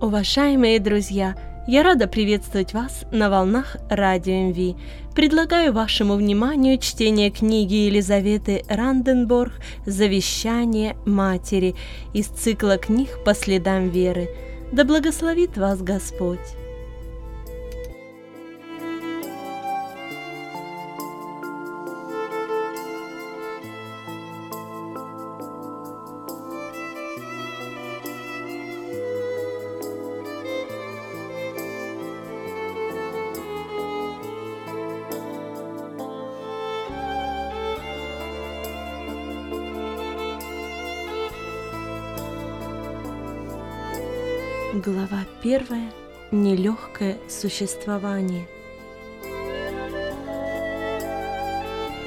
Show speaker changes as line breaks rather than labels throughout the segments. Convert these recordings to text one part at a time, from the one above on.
Уважаемые друзья, я рада приветствовать вас на волнах Радио МВ. Предлагаю вашему вниманию чтение книги Елизаветы Ранденборг «Завещание матери» из цикла книг «По следам веры». Да благословит вас Господь! Глава первая. Нелегкое существование.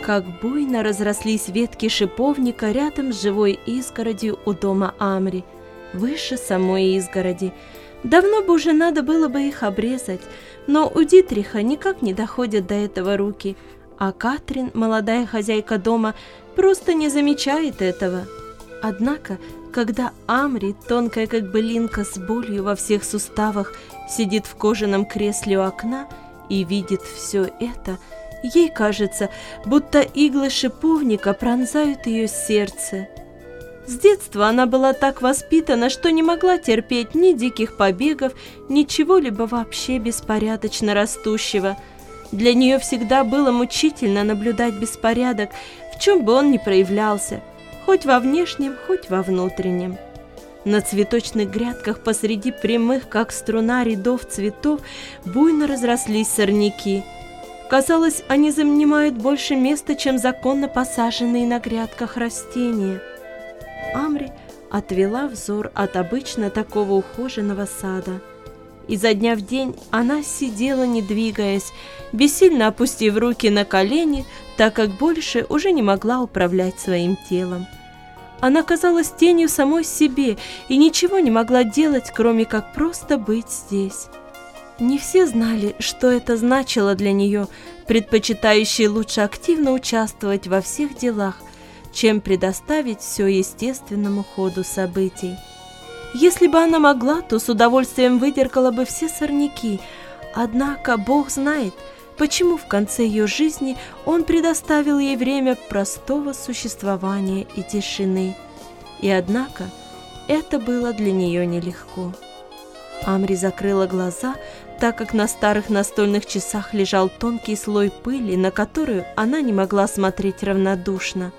Как буйно разрослись ветки шиповника рядом с живой изгородью у дома Амри, выше самой изгороди. Давно бы уже надо было бы их обрезать, но у Дитриха никак не доходят до этого руки, а Катрин, молодая хозяйка дома, просто не замечает этого. Однако когда Амри, тонкая как былинка с болью во всех суставах, сидит в кожаном кресле у окна и видит все это, ей кажется, будто иглы шиповника пронзают ее сердце. С детства она была так воспитана, что не могла терпеть ни диких побегов, ни чего-либо вообще беспорядочно растущего. Для нее всегда было мучительно наблюдать беспорядок, в чем бы он ни проявлялся – хоть во внешнем, хоть во внутреннем. На цветочных грядках посреди прямых, как струна рядов цветов, буйно разрослись сорняки. Казалось, они занимают больше места, чем законно посаженные на грядках растения. Амри отвела взор от обычно такого ухоженного сада. Изо дня в день она сидела, не двигаясь, бессильно опустив руки на колени, так как больше уже не могла управлять своим телом. Она казалась тенью самой себе и ничего не могла делать, кроме как просто быть здесь. Не все знали, что это значило для нее, предпочитающей лучше активно участвовать во всех делах, чем предоставить все естественному ходу событий. Если бы она могла, то с удовольствием выдеркала бы все сорняки, однако Бог знает – почему в конце ее жизни он предоставил ей время простого существования и тишины. И однако это было для нее нелегко. Амри закрыла глаза, так как на старых настольных часах лежал тонкий слой пыли, на которую она не могла смотреть равнодушно.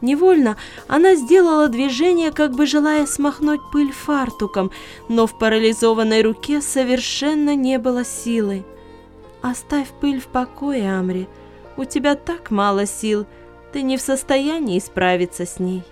Невольно она сделала движение, как бы желая смахнуть пыль фартуком, но в парализованной руке совершенно не было силы. Оставь пыль в покое, Амри. У тебя так мало сил, ты не в состоянии справиться с ней.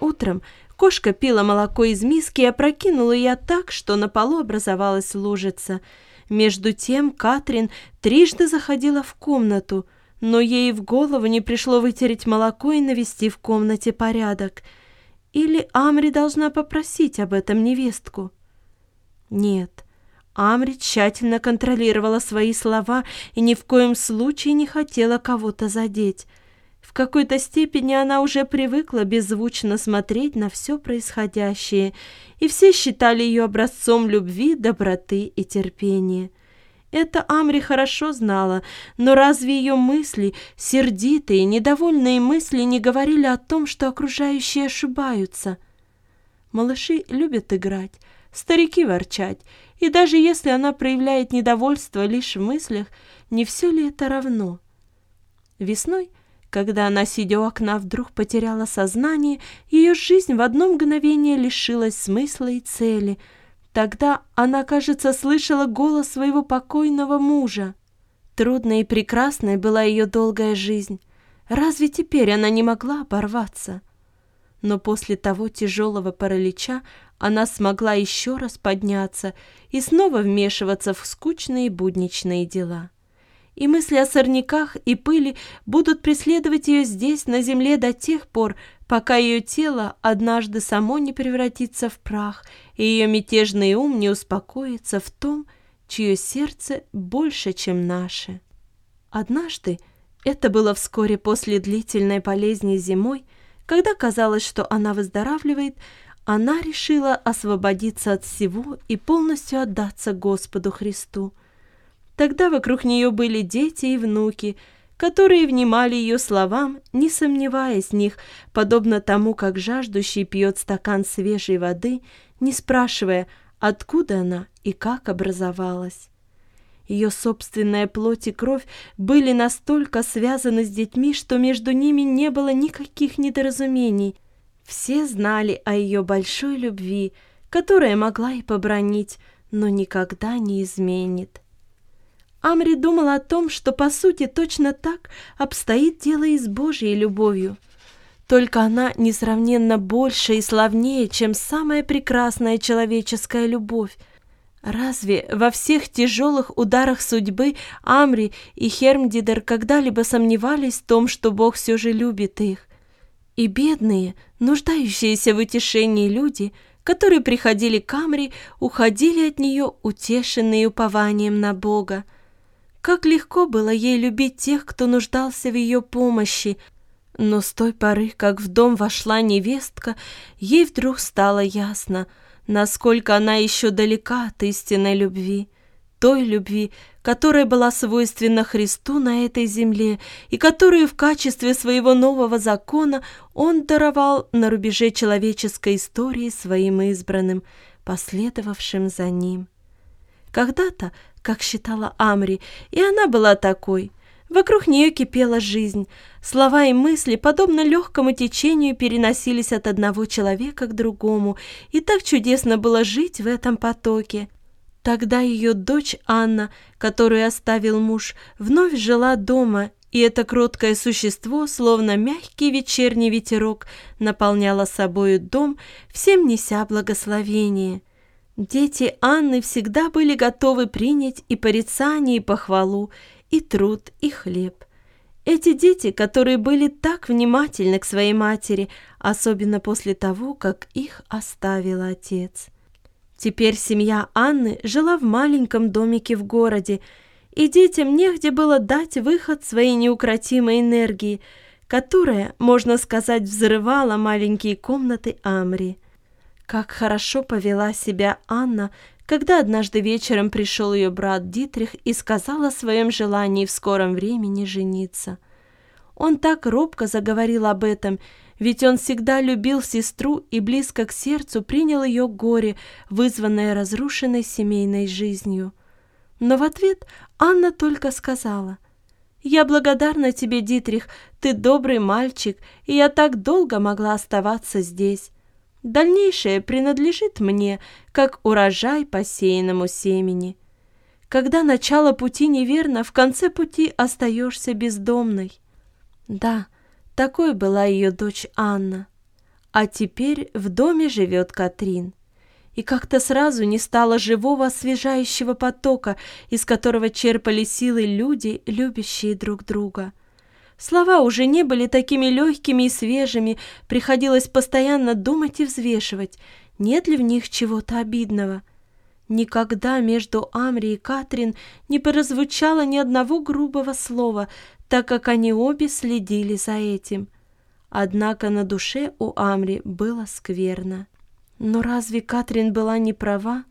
Утром кошка пила молоко из миски и опрокинула ее так, что на полу образовалась лужица. Между тем Катрин трижды заходила в комнату, но ей в голову не пришло вытереть молоко и навести в комнате порядок. Или Амри должна попросить об этом невестку? Нет, Амри тщательно контролировала свои слова и ни в коем случае не хотела кого-то задеть. В какой-то степени она уже привыкла беззвучно смотреть на все происходящее, и все считали ее образцом любви, доброты и терпения. Это Амри хорошо знала, но разве ее мысли, сердитые, недовольные мысли, не говорили о том, что окружающие ошибаются? Малыши любят играть, старики ворчать, и даже если она проявляет недовольство лишь в мыслях, не все ли это равно? Весной, когда она, сидя у окна, вдруг потеряла сознание, ее жизнь в одно мгновение лишилась смысла и цели. Тогда она, кажется, слышала голос своего покойного мужа. Трудной и прекрасной была ее долгая жизнь. Разве теперь она не могла оборваться? Но после того тяжелого паралича она смогла еще раз подняться и снова вмешиваться в скучные будничные дела. И мысли о сорняках и пыли будут преследовать ее здесь, на земле, до тех пор, пока ее тело однажды само не превратится в прах, и ее мятежный ум не успокоится в том, чье сердце больше, чем наше. Однажды, это было вскоре после длительной болезни зимой, когда казалось, что она выздоравливает, она решила освободиться от всего и полностью отдаться Господу Христу. Тогда вокруг нее были дети и внуки, которые внимали ее словам, не сомневаясь в них, подобно тому, как жаждущий пьет стакан свежей воды, не спрашивая, откуда она и как образовалась. Ее собственная плоть и кровь были настолько связаны с детьми, что между ними не было никаких недоразумений – все знали о ее большой любви, которая могла и побронить, но никогда не изменит. Амри думал о том, что по сути точно так обстоит дело и с Божьей любовью. Только она несравненно больше и славнее, чем самая прекрасная человеческая любовь. Разве во всех тяжелых ударах судьбы Амри и Хермдидер когда-либо сомневались в том, что Бог все же любит их? И бедные, нуждающиеся в утешении люди, которые приходили к Амри, уходили от нее, утешенные упованием на Бога. Как легко было ей любить тех, кто нуждался в ее помощи, но с той поры, как в дом вошла невестка, ей вдруг стало ясно, насколько она еще далека от истинной любви той любви, которая была свойственна Христу на этой земле и которую в качестве своего нового закона Он даровал на рубеже человеческой истории своим избранным, последовавшим за Ним. Когда-то, как считала Амри, и она была такой, вокруг нее кипела жизнь, слова и мысли, подобно легкому течению, переносились от одного человека к другому, и так чудесно было жить в этом потоке. Тогда ее дочь Анна, которую оставил муж, вновь жила дома, и это кроткое существо, словно мягкий вечерний ветерок, наполняло собою дом, всем неся благословение. Дети Анны всегда были готовы принять и порицание, и похвалу, и труд, и хлеб. Эти дети, которые были так внимательны к своей матери, особенно после того, как их оставил отец. Теперь семья Анны жила в маленьком домике в городе, и детям негде было дать выход своей неукротимой энергии, которая, можно сказать, взрывала маленькие комнаты Амри. Как хорошо повела себя Анна, когда однажды вечером пришел ее брат Дитрих и сказал о своем желании в скором времени жениться. Он так робко заговорил об этом, ведь он всегда любил сестру и близко к сердцу принял ее горе, вызванное разрушенной семейной жизнью. Но в ответ Анна только сказала, «Я благодарна тебе, Дитрих, ты добрый мальчик, и я так долго могла оставаться здесь. Дальнейшее принадлежит мне, как урожай посеянному семени. Когда начало пути неверно, в конце пути остаешься бездомной». Да, такой была ее дочь Анна. А теперь в доме живет Катрин. И как-то сразу не стало живого освежающего потока, из которого черпали силы люди, любящие друг друга. Слова уже не были такими легкими и свежими, приходилось постоянно думать и взвешивать, нет ли в них чего-то обидного. Никогда между Амри и Катрин не прозвучало ни одного грубого слова, так как они обе следили за этим. Однако на душе у Амри было скверно. Но разве Катрин была не права?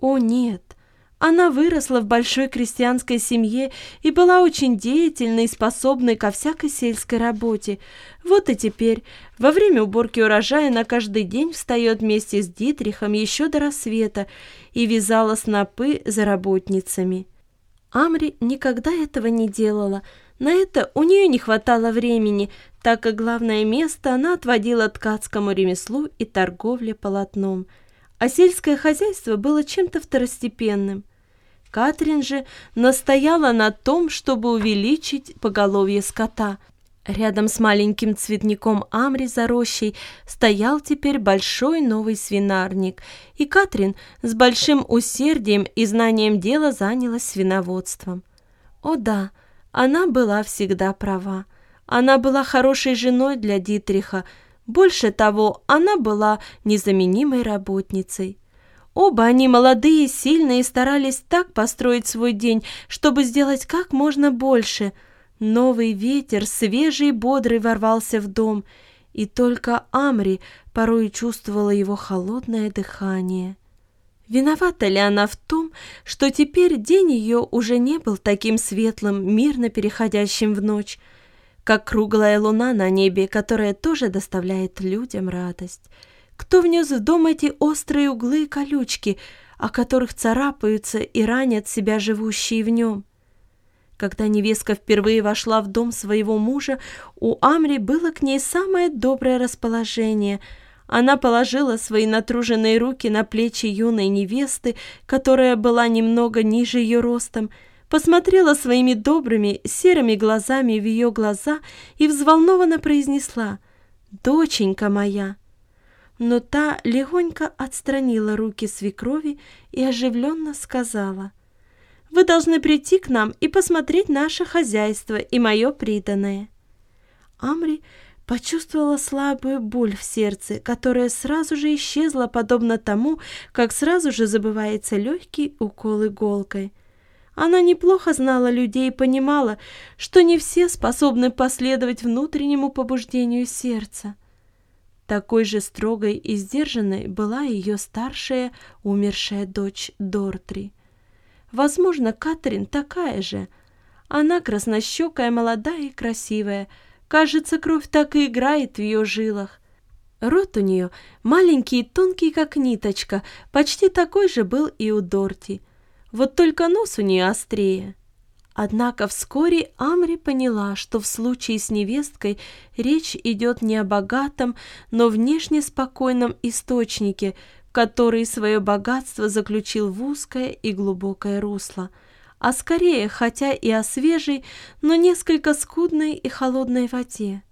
О, нет! Она выросла в большой крестьянской семье и была очень деятельной и способной ко всякой сельской работе. Вот и теперь, во время уборки урожая, на каждый день встает вместе с Дитрихом еще до рассвета и вязала снопы за работницами. Амри никогда этого не делала, на это у нее не хватало времени, так как главное место она отводила ткацкому ремеслу и торговле полотном, а сельское хозяйство было чем-то второстепенным. Катрин же настояла на том, чтобы увеличить поголовье скота. Рядом с маленьким цветником Амри за рощей стоял теперь большой новый свинарник, и Катрин с большим усердием и знанием дела занялась свиноводством. О да, она была всегда права. Она была хорошей женой для Дитриха. Больше того, она была незаменимой работницей. Оба они молодые, сильные и старались так построить свой день, чтобы сделать как можно больше. Новый ветер, свежий и бодрый, ворвался в дом, и только Амри порой чувствовала его холодное дыхание. Виновата ли она в том, что теперь день ее уже не был таким светлым, мирно переходящим в ночь, как круглая луна на небе, которая тоже доставляет людям радость? Кто внес в дом эти острые углы и колючки, о которых царапаются и ранят себя живущие в нем? Когда невестка впервые вошла в дом своего мужа, у Амри было к ней самое доброе расположение — она положила свои натруженные руки на плечи юной невесты, которая была немного ниже ее ростом, посмотрела своими добрыми серыми глазами в ее глаза и взволнованно произнесла «Доченька моя!». Но та легонько отстранила руки свекрови и оживленно сказала «Вы должны прийти к нам и посмотреть наше хозяйство и мое приданное». Амри почувствовала слабую боль в сердце, которая сразу же исчезла, подобно тому, как сразу же забывается легкий укол иголкой. Она неплохо знала людей и понимала, что не все способны последовать внутреннему побуждению сердца. Такой же строгой и сдержанной была ее старшая, умершая дочь Дортри. Возможно, Катрин такая же. Она краснощекая, молодая и красивая – Кажется, кровь так и играет в ее жилах. Рот у нее маленький и тонкий, как ниточка, почти такой же был и у Дорти. Вот только нос у нее острее. Однако вскоре Амри поняла, что в случае с невесткой речь идет не о богатом, но внешне спокойном источнике, который свое богатство заключил в узкое и глубокое русло – а скорее, хотя и о свежей, но несколько скудной и холодной воде.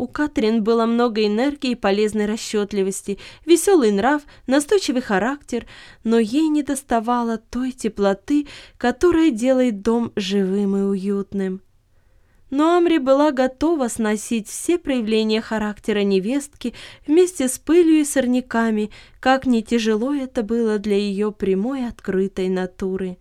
У Катрин было много энергии и полезной расчетливости, веселый нрав, настойчивый характер, но ей не доставало той теплоты, которая делает дом живым и уютным. Но Амри была готова сносить все проявления характера невестки вместе с пылью и сорняками, как не тяжело это было для ее прямой открытой натуры.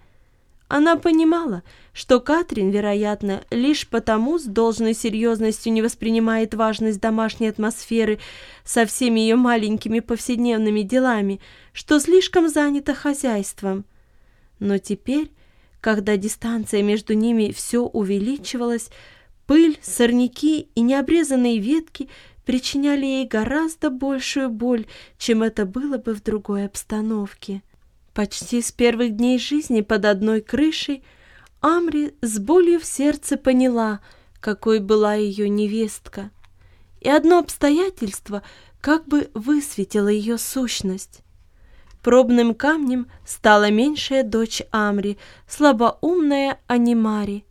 Она понимала, что Катрин, вероятно, лишь потому с должной серьезностью не воспринимает важность домашней атмосферы со всеми ее маленькими повседневными делами, что слишком занята хозяйством. Но теперь, когда дистанция между ними все увеличивалась, пыль, сорняки и необрезанные ветки причиняли ей гораздо большую боль, чем это было бы в другой обстановке. Почти с первых дней жизни под одной крышей Амри с болью в сердце поняла, какой была ее невестка. И одно обстоятельство как бы высветило ее сущность. Пробным камнем стала меньшая дочь Амри, слабоумная Анимари.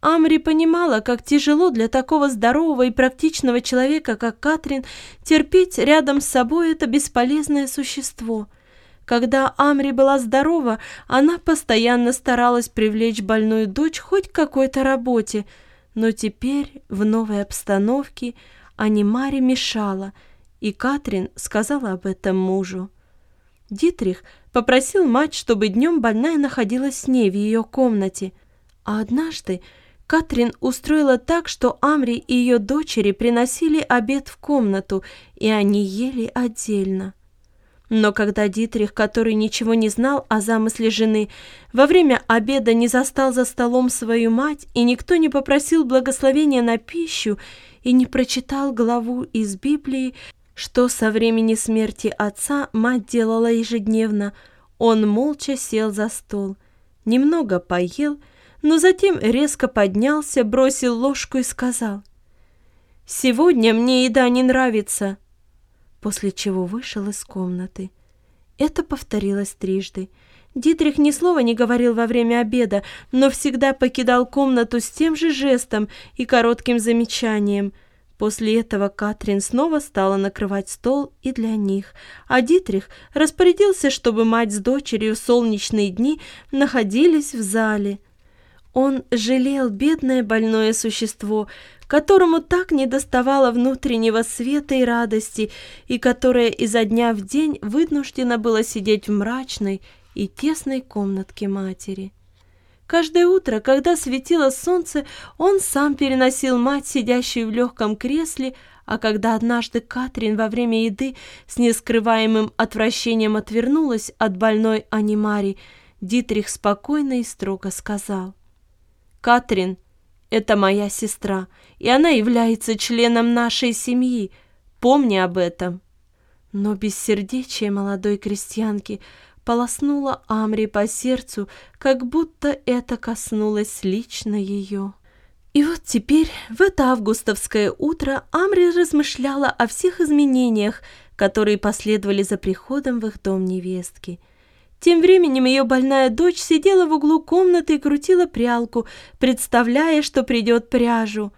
Амри понимала, как тяжело для такого здорового и практичного человека, как Катрин, терпеть рядом с собой это бесполезное существо — когда Амри была здорова, она постоянно старалась привлечь больную дочь хоть к какой-то работе, но теперь в новой обстановке Анимаре мешала, и Катрин сказала об этом мужу. Дитрих попросил мать, чтобы днем больная находилась с ней в ее комнате, а однажды Катрин устроила так, что Амри и ее дочери приносили обед в комнату, и они ели отдельно. Но когда Дитрих, который ничего не знал о замысле жены, во время обеда не застал за столом свою мать, и никто не попросил благословения на пищу, и не прочитал главу из Библии, что со времени смерти отца мать делала ежедневно, он молча сел за стол, немного поел, но затем резко поднялся, бросил ложку и сказал, «Сегодня мне еда не нравится, после чего вышел из комнаты. Это повторилось трижды. Дитрих ни слова не говорил во время обеда, но всегда покидал комнату с тем же жестом и коротким замечанием. После этого Катрин снова стала накрывать стол и для них, а Дитрих распорядился, чтобы мать с дочерью в солнечные дни находились в зале. Он жалел бедное больное существо, которому так недоставало внутреннего света и радости, и которое изо дня в день вынуждено было сидеть в мрачной и тесной комнатке матери. Каждое утро, когда светило солнце, он сам переносил мать, сидящую в легком кресле, А когда однажды Катрин во время еды с нескрываемым отвращением отвернулась от больной Анимари, Дитрих спокойно и строго сказал. «Катрин, это моя сестра, и она является членом нашей семьи. Помни об этом». Но бессердечие молодой крестьянки полоснуло Амри по сердцу, как будто это коснулось лично ее. И вот теперь, в это августовское утро, Амри размышляла о всех изменениях, которые последовали за приходом в их дом невестки – тем временем ее больная дочь сидела в углу комнаты и крутила прялку, представляя, что придет пряжу.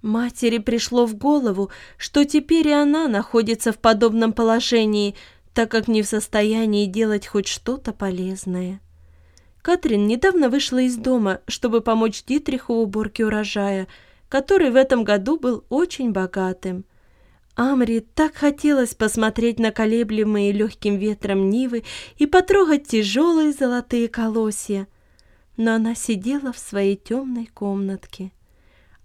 Матери пришло в голову, что теперь и она находится в подобном положении, так как не в состоянии делать хоть что-то полезное. Катрин недавно вышла из дома, чтобы помочь Дитриху в уборке урожая, который в этом году был очень богатым. Амри так хотелось посмотреть на колеблемые легким ветром нивы и потрогать тяжелые золотые колосья, но она сидела в своей темной комнатке.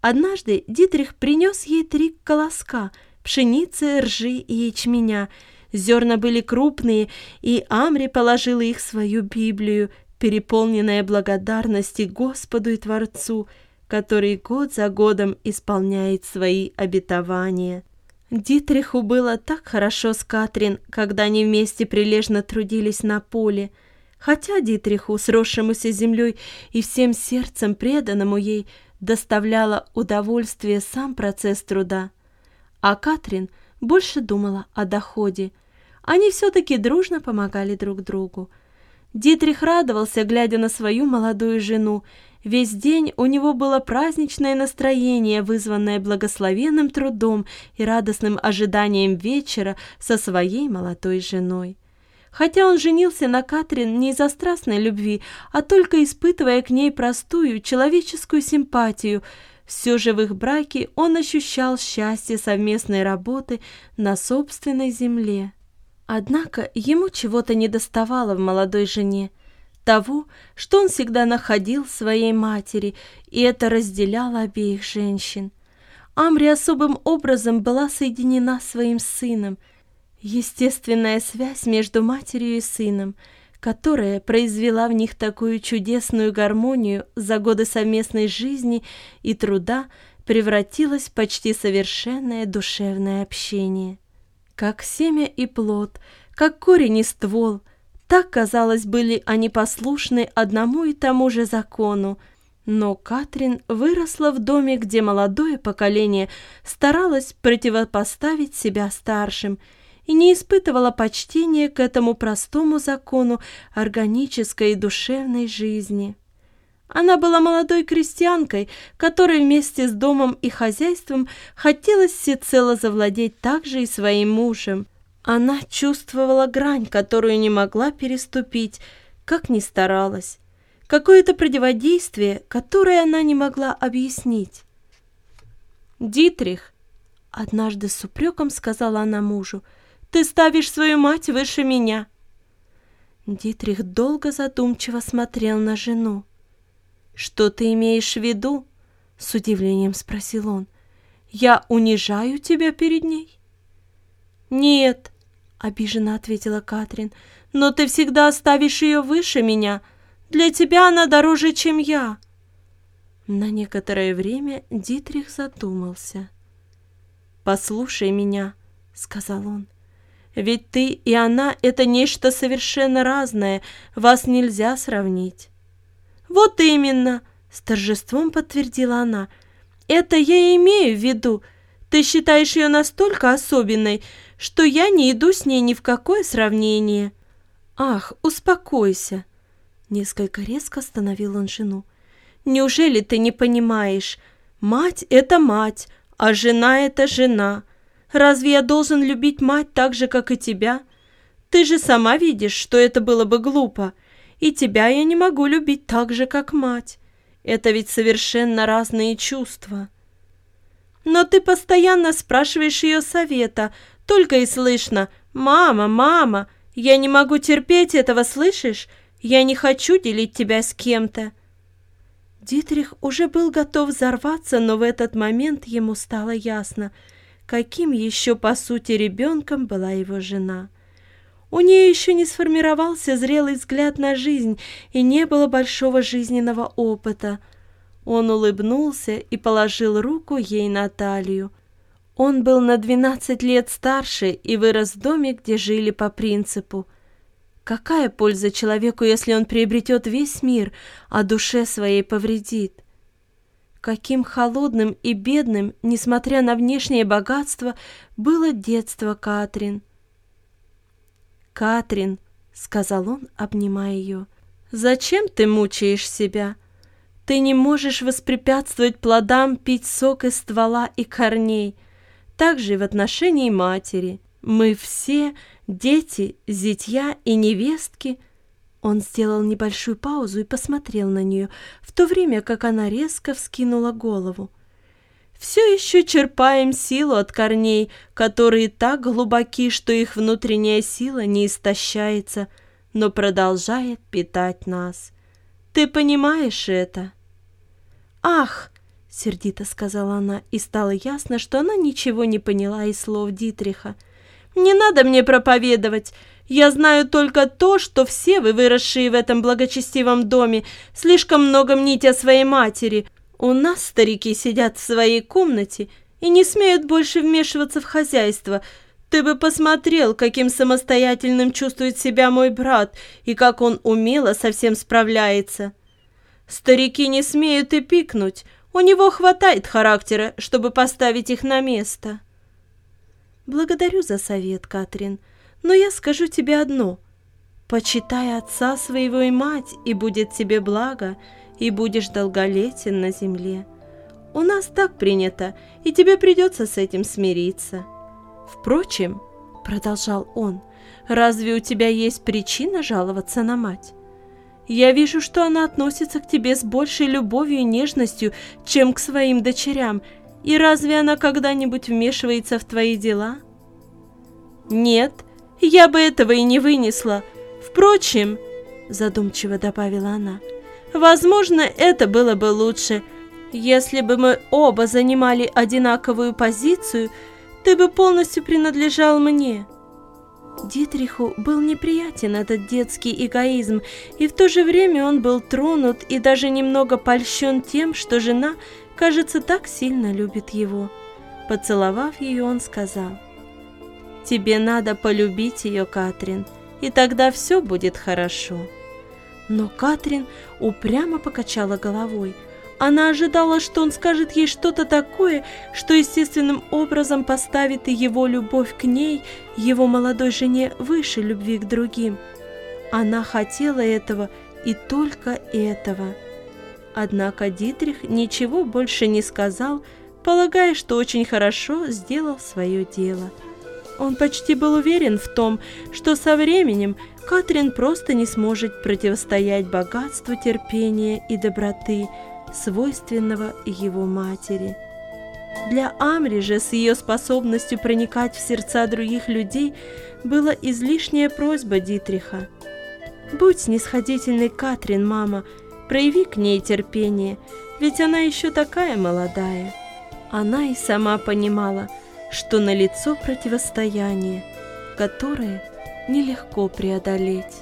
Однажды Дитрих принес ей три колоска – пшеницы, ржи и ячменя. Зерна были крупные, и Амри положила их в свою Библию, переполненная благодарности Господу и Творцу, который год за годом исполняет свои обетования. Дитриху было так хорошо с Катрин, когда они вместе прилежно трудились на поле. Хотя Дитриху, сросшемуся землей и всем сердцем преданному ей, доставляло удовольствие сам процесс труда. А Катрин больше думала о доходе. Они все-таки дружно помогали друг другу. Дитрих радовался, глядя на свою молодую жену, Весь день у него было праздничное настроение, вызванное благословенным трудом и радостным ожиданием вечера со своей молодой женой. Хотя он женился на Катрин не из-за страстной любви, а только испытывая к ней простую человеческую симпатию, все же в их браке он ощущал счастье совместной работы на собственной земле. Однако ему чего-то недоставало в молодой жене – того, что он всегда находил своей матери, и это разделяло обеих женщин. Амри особым образом была соединена своим сыном. Естественная связь между матерью и сыном, которая произвела в них такую чудесную гармонию за годы совместной жизни и труда, превратилась в почти совершенное душевное общение. Как семя и плод, как корень и ствол — так, казалось, были они послушны одному и тому же закону. Но Катрин выросла в доме, где молодое поколение старалось противопоставить себя старшим и не испытывала почтения к этому простому закону органической и душевной жизни. Она была молодой крестьянкой, которой вместе с домом и хозяйством хотелось всецело завладеть также и своим мужем – она чувствовала грань, которую не могла переступить, как ни старалась. Какое-то противодействие, которое она не могла объяснить. «Дитрих», — однажды с упреком сказала она мужу, — «ты ставишь свою мать выше меня». Дитрих долго задумчиво смотрел на жену. «Что ты имеешь в виду?» — с удивлением спросил он. «Я унижаю тебя перед ней?» «Нет», — обиженно ответила Катрин. «Но ты всегда оставишь ее выше меня. Для тебя она дороже, чем я». На некоторое время Дитрих задумался. «Послушай меня», — сказал он. «Ведь ты и она — это нечто совершенно разное, вас нельзя сравнить». «Вот именно», — с торжеством подтвердила она. «Это я имею в виду. Ты считаешь ее настолько особенной, что я не иду с ней ни в какое сравнение. Ах, успокойся. Несколько резко остановил он жену. Неужели ты не понимаешь? Мать — это мать, а жена — это жена. Разве я должен любить мать так же, как и тебя? Ты же сама видишь, что это было бы глупо. И тебя я не могу любить так же, как мать. Это ведь совершенно разные чувства. Но ты постоянно спрашиваешь ее совета, только и слышно «Мама, мама, я не могу терпеть этого, слышишь? Я не хочу делить тебя с кем-то». Дитрих уже был готов взорваться, но в этот момент ему стало ясно, каким еще по сути ребенком была его жена. У нее еще не сформировался зрелый взгляд на жизнь и не было большого жизненного опыта. Он улыбнулся и положил руку ей на талию. Он был на двенадцать лет старше и вырос в доме, где жили по принципу Какая польза человеку, если он приобретет весь мир, а душе своей повредит? Каким холодным и бедным, несмотря на внешнее богатство, было детство Катрин. «Катрин», — сказал он, обнимая ее, — «зачем ты мучаешь себя? Ты не можешь воспрепятствовать плодам пить сок из ствола и корней, так же и в отношении матери. Мы все дети, зятья и невестки. Он сделал небольшую паузу и посмотрел на нее, в то время как она резко вскинула голову. Все еще черпаем силу от корней, которые так глубоки, что их внутренняя сила не истощается, но продолжает питать нас. Ты понимаешь это? Ах! — сердито сказала она, и стало ясно, что она ничего не поняла из слов Дитриха. Не надо мне проповедовать. Я знаю только то, что все вы, выросшие в этом благочестивом доме, слишком много мните о своей матери. У нас старики сидят в своей комнате и не смеют больше вмешиваться в хозяйство. Ты бы посмотрел, каким самостоятельным чувствует себя мой брат и как он умело со всем справляется. Старики не смеют и пикнуть. У него хватает характера, чтобы поставить их на место. Благодарю за совет, Катрин, но я скажу тебе одно. Почитай отца своего и мать, и будет тебе благо, и будешь долголетен на земле. У нас так принято, и тебе придется с этим смириться. Впрочем, продолжал он, разве у тебя есть причина жаловаться на мать? Я вижу, что она относится к тебе с большей любовью и нежностью, чем к своим дочерям, и разве она когда-нибудь вмешивается в твои дела? Нет, я бы этого и не вынесла. Впрочем, задумчиво добавила она, возможно, это было бы лучше. Если бы мы оба занимали одинаковую позицию, ты бы полностью принадлежал мне. Дитриху был неприятен этот детский эгоизм, и в то же время он был тронут и даже немного польщен тем, что жена кажется, так сильно любит его. Поцеловав ее, он сказал, «Тебе надо полюбить ее, Катрин, и тогда все будет хорошо». Но Катрин упрямо покачала головой. Она ожидала, что он скажет ей что-то такое, что естественным образом поставит и его любовь к ней, его молодой жене, выше любви к другим. Она хотела этого и только этого. Однако Дитрих ничего больше не сказал, полагая, что очень хорошо сделал свое дело. Он почти был уверен в том, что со временем Катрин просто не сможет противостоять богатству терпения и доброты, свойственного его матери. Для Амри же с ее способностью проникать в сердца других людей была излишняя просьба Дитриха. «Будь снисходительной, Катрин, мама», Прояви к ней терпение, ведь она еще такая молодая. Она и сама понимала, что на лицо противостояние, которое нелегко преодолеть.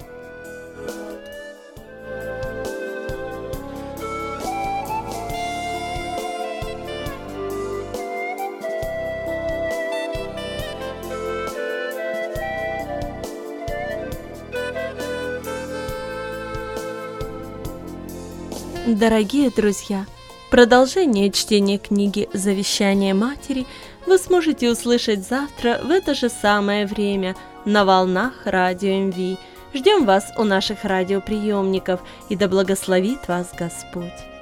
Дорогие друзья, продолжение чтения книги «Завещание матери» вы сможете услышать завтра в это же самое время на волнах Радио МВ. Ждем вас у наших радиоприемников, и да благословит вас Господь!